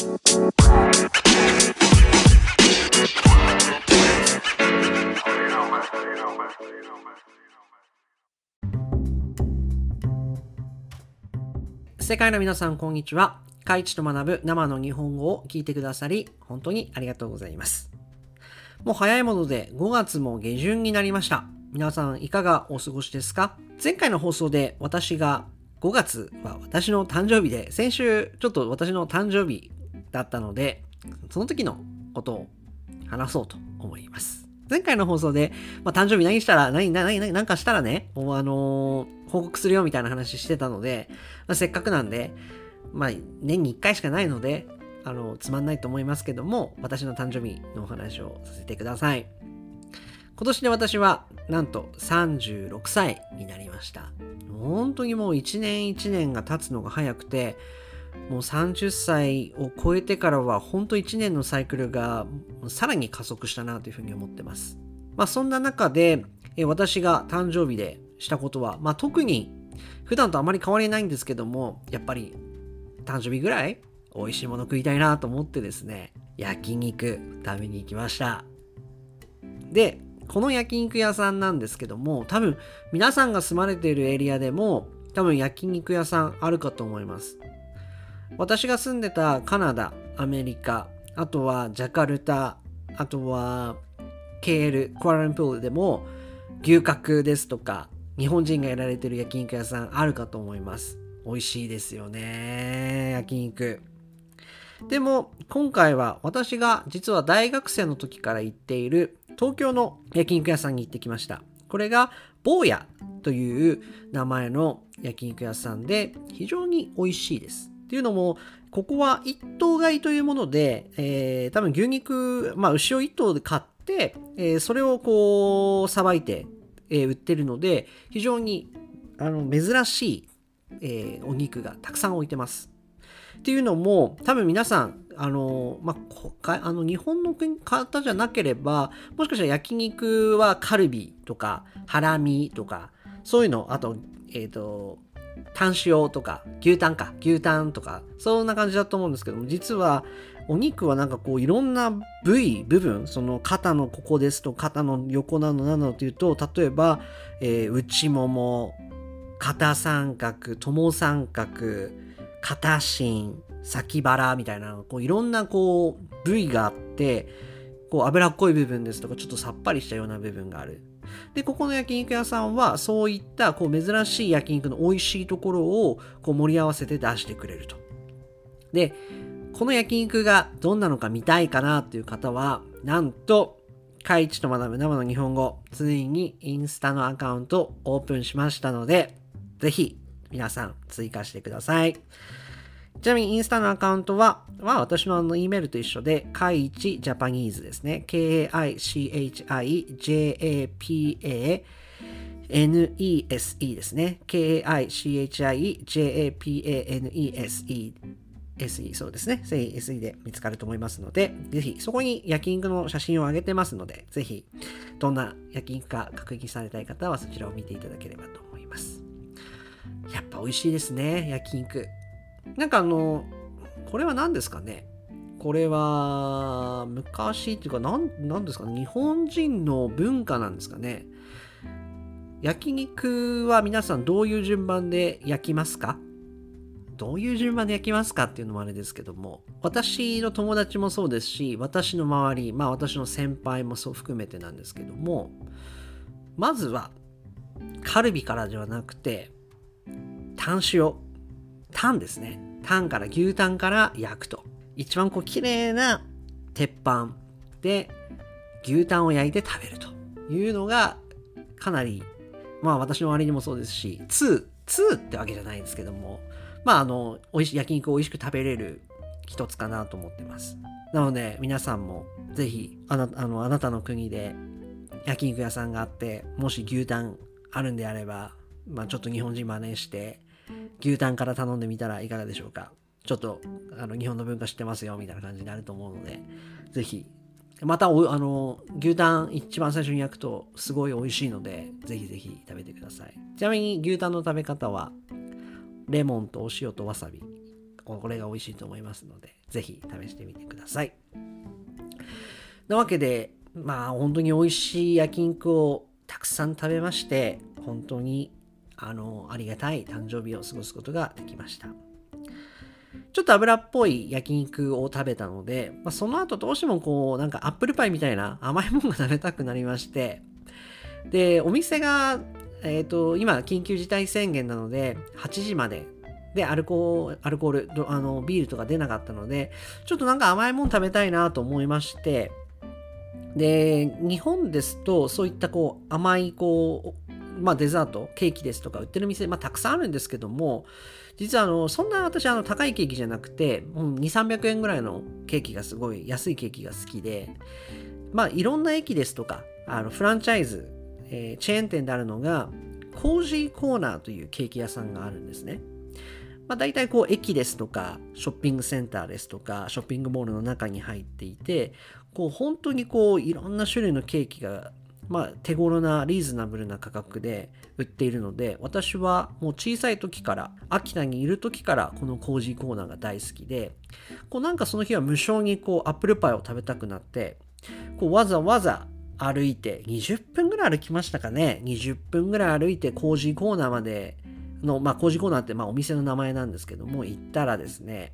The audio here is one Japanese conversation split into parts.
世界の皆さん、こんにちは。カイチと学ぶ生の日本語を聞いてくださり、本当にありがとうございます。もう早いもので5月も下旬になりました。皆さんいかがお過ごしですか？前回の放送で私が5月は私の誕生日で、先週ちょっと私の誕生日だったので、その時のことを話そうと思います。前回の放送で、まあ、誕生日何したら、何、何、何、何かしたらね、もうあのー報告するよみたいな話してたので、まあ、せっかくなんで、まあ、年に1回しかないので、あの、つまんないと思いますけども、私の誕生日のお話をさせてください。今年で私は、なんと36歳になりました。本当にもう1年1年が経つのが早くて、もう30歳を超えてからは、本当1年のサイクルがさらに加速したなというふうに思ってます。まあそんな中で、私が誕生日でしたことは、まあ特に普段とあまり変わりないんですけども、やっぱり誕生日ぐらい美味しいもの食いたいなと思ってですね、焼肉食べに行きました。で、この焼肉屋さんなんですけども、多分皆さんが住まれているエリアでも、多分焼肉屋さんあるかと思います。私が住んでたカナダ、アメリカ、あとはジャカルタ、あとは KL、クアラルンプールでも牛角ですとか、日本人がやられてる焼肉屋さんあるかと思います。美味しいですよね、焼肉。でも今回は私が実は大学生の時から行っている東京の焼肉屋さんに行ってきました。これが坊やという名前の焼肉屋さんで非常に美味しいです。っていうのもここは一頭買いというもので、えー多分牛肉、まあ牛を一頭で買って、えーそれをこうさばいて、えー売ってるので非常にあの珍しい、えーお肉がたくさん置いてます。っていうのも多分皆さんあの、まあ、あの日本の方じゃなければもしかしたら焼肉はカルビとかハラミとかそういうのあとえっ、とタン塩とか牛タンか牛タンとかそんな感じだと思うんですけども実はお肉はなんかこういろんな部位部分その肩のここですと肩の横なのなのというと例えば、えー内もも肩三角友三角肩芯先腹みたいなこういろんなこう部位があってこう脂っこい部分ですとかちょっとさっぱりしたような部分がある。でここの焼肉屋さんはそういったこう珍しい焼肉の美味しいところをこう盛り合わせて出してくれると。でこの焼肉がどんなのか見たいかなっていう方はなんとカイチと学ぶ生の日本語ついにインスタのアカウントオープンしましたのでぜひ皆さん追加してください。ちなみにインスタのアカウントは、は私のあの E メールと一緒で、カイチジャパニーズですね。K-A-I-C-H-I-J-A-P-A-N-E-S-E ですね。K-A-I-C-H-I-J-A-P-A-N-E-S-E SE そうですね。SE で見つかると思いますので、ぜひそこに焼肉の写真を上げてますので、ぜひどんな焼肉か確認されたい方はそちらを見ていただければと思います。やっぱ美味しいですね、焼肉。なんかあの、これは何ですかね？これは昔っていうか何何ですか？日本人の文化なんですかね？焼肉は皆さんどういう順番で焼きますか？どういう順番で焼きますか？っていうのもあれですけども私の友達もそうですし私の周りまあ私の先輩もそう含めてなんですけどもまずはカルビからではなくてタン塩。タンですね。タンから牛タンから焼くと。一番こう綺麗な鉄板で牛タンを焼いて食べるというのがかなりまあ私の周りにもそうですし2、2ってわけじゃないんですけどもまああの美味し焼肉を美味しく食べれる一つかなと思ってます。なので皆さんもぜひあなあのあなたの国で焼肉屋さんがあってもし牛タンあるんであれば、まあ、ちょっと日本人真似して牛タンから頼んでみたらいかがでしょうか。ちょっとあの日本の文化知ってますよみたいな感じになると思うのでぜひ。またおあの牛タン一番最初に焼くとすごい美味しいのでぜひぜひ食べてください。ちなみに牛タンの食べ方はレモンとお塩とわさび。これが美味しいと思いますので、ぜひ試してみてください。なわけで、まあ本当に美味しい焼肉をたくさん食べまして、本当にあのありがたい誕生日を過ごすことができました。ちょっと油っぽい焼肉を食べたので、まあ、その後どうしてもこう、なんかアップルパイみたいな甘いものが食べたくなりまして、で、お店が、えっ、ー、と、今、緊急事態宣言なので、8時まで。で、アルコール、アルコール、あの、ビールとか出なかったので、ちょっとなんか甘いもの食べたいなと思いまして、で、日本ですと、そういったこう、甘い、こう、まあ、デザート、ケーキですとか売ってる店、まあ、たくさんあるんですけども、実はあの、そんな私、あの、高いケーキじゃなくて、う、2、300円ぐらいのケーキがすごい安いケーキが好きで、まあ、いろんな駅ですとか、あの、フランチャイズ、えー、チェーン店であるのが、コージーコーナーというケーキ屋さんがあるんですね。まあ、大体こう駅ですとかショッピングセンターですとかショッピングモールの中に入っていてこう本当にこういろんな種類のケーキがまあ、手頃なリーズナブルな価格で売っているので私はもう小さい時から秋田にいる時からこのコージーコーナーが大好きでこうなんかその日は無償にこうアップルパイを食べたくなってこうわざわざ歩いて20分ぐらい歩きましたかね？20分ぐらい歩いてコージーコーナーまでの、まあ、工事コーナーってまあお店の名前なんですけども、行ったらですね、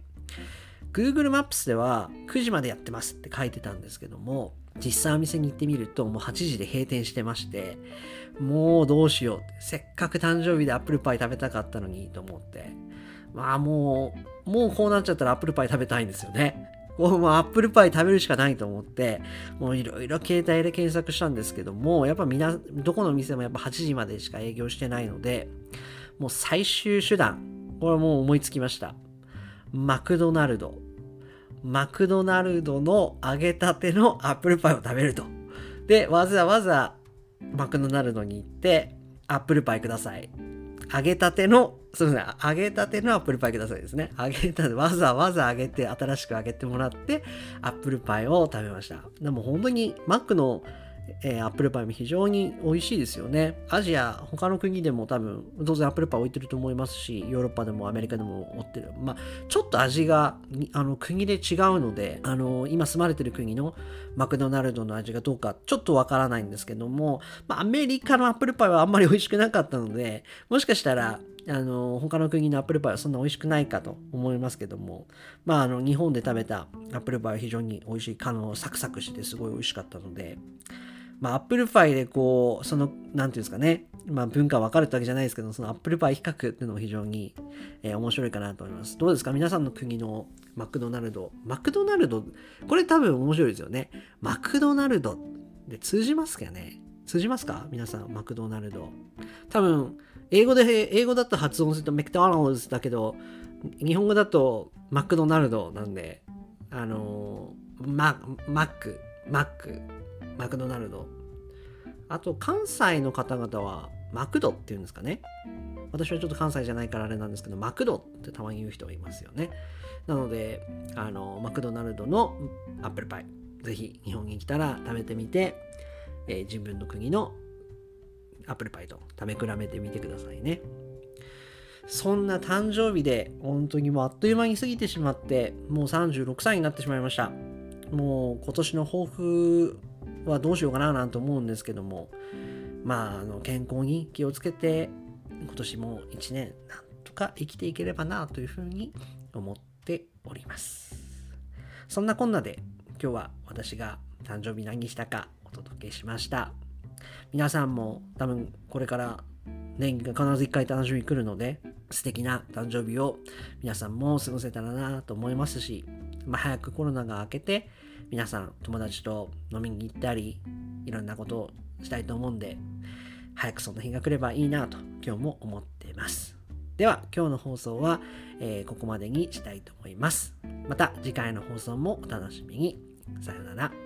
Google マップスでは9時までやってますって書いてたんですけども、実際お店に行ってみるともう8時で閉店してまして、もうどうしよう。せっかく誕生日でアップルパイ食べたかったのにと思って。まあもう、もうこうなっちゃったらアップルパイ食べたいんですよね。もうアップルパイ食べるしかないと思って、もういろいろ携帯で検索したんですけども、やっぱみな、どこの店もやっぱ8時までしか営業してないので、もう最終手段。これはもう思いつきました。マクドナルド。マクドナルドの揚げたてのアップルパイを食べると。で、わざわざマクドナルドに行って、アップルパイください。揚げたての、すみません、揚げたてのアップルパイくださいですね。揚げたて、わざわざ揚げて、新しく揚げてもらって、アップルパイを食べました。でも本当にマックのえー、アップルパイも非常に美味しいですよね。アジア、他の国でも多分、当然アップルパイ置いてると思いますし、ヨーロッパでもアメリカでも置ってる。まあ、ちょっと味が、あの、国で違うので、あの、今住まれてる国のマクドナルドの味がどうか、ちょっとわからないんですけども、まあ、アメリカのアップルパイはあんまり美味しくなかったので、もしかしたら、あの、他の国のアップルパイはそんな美味しくないかと思いますけども、まあ、あの、日本で食べたアップルパイは非常に美味しい、あの、サクサクしてすごい美味しかったので、まあ、アップルパイでこう、その、なんていうんですかね、まあ、文化分かるってわけじゃないですけど、そのアップルパイ比較っていうのも非常に、えー、面白いかなと思います。どうですか？皆さんの国のマクドナルド。マクドナルド、これ多分面白いですよね。マクドナルドで通じますかね？通じますか？皆さん、マクドナルド。多分、英語で、英語だと発音するとメクドナルドだけど、日本語だとマクドナルドなんで、あのママック、マック、マクドナルド。あと、関西の方々は、マクドっていうんですかね。私はちょっと関西じゃないからあれなんですけど、マクドってたまに言う人がいますよね。なので、あの、マクドナルドのアップルパイ、ぜひ日本に来たら食べてみて、えー、自分の国のアップルパイと食べ比べてみてくださいね。そんな誕生日で、本当にもうあっという間に過ぎてしまって、もう36歳になってしまいました。もう今年の抱負はどうしようかななんて思うんですけども、まあ、あの健康に気をつけて、今年も1年なんとか生きていければなというふうに思っております。そんなこんなで今日は私が誕生日何したかお届けしました。皆さんも多分これから年が必ず1回誕生日来るので素敵な誕生日を皆さんも過ごせたらなと思いますし、まあ、早くコロナが明けて皆さん友達と飲みに行ったりいろんなことをしたいと思うんで早くそんな日が来ればいいなと今日も思っています。では今日の放送は、えー、ここまでにしたいと思います。また次回の放送もお楽しみに。さようなら。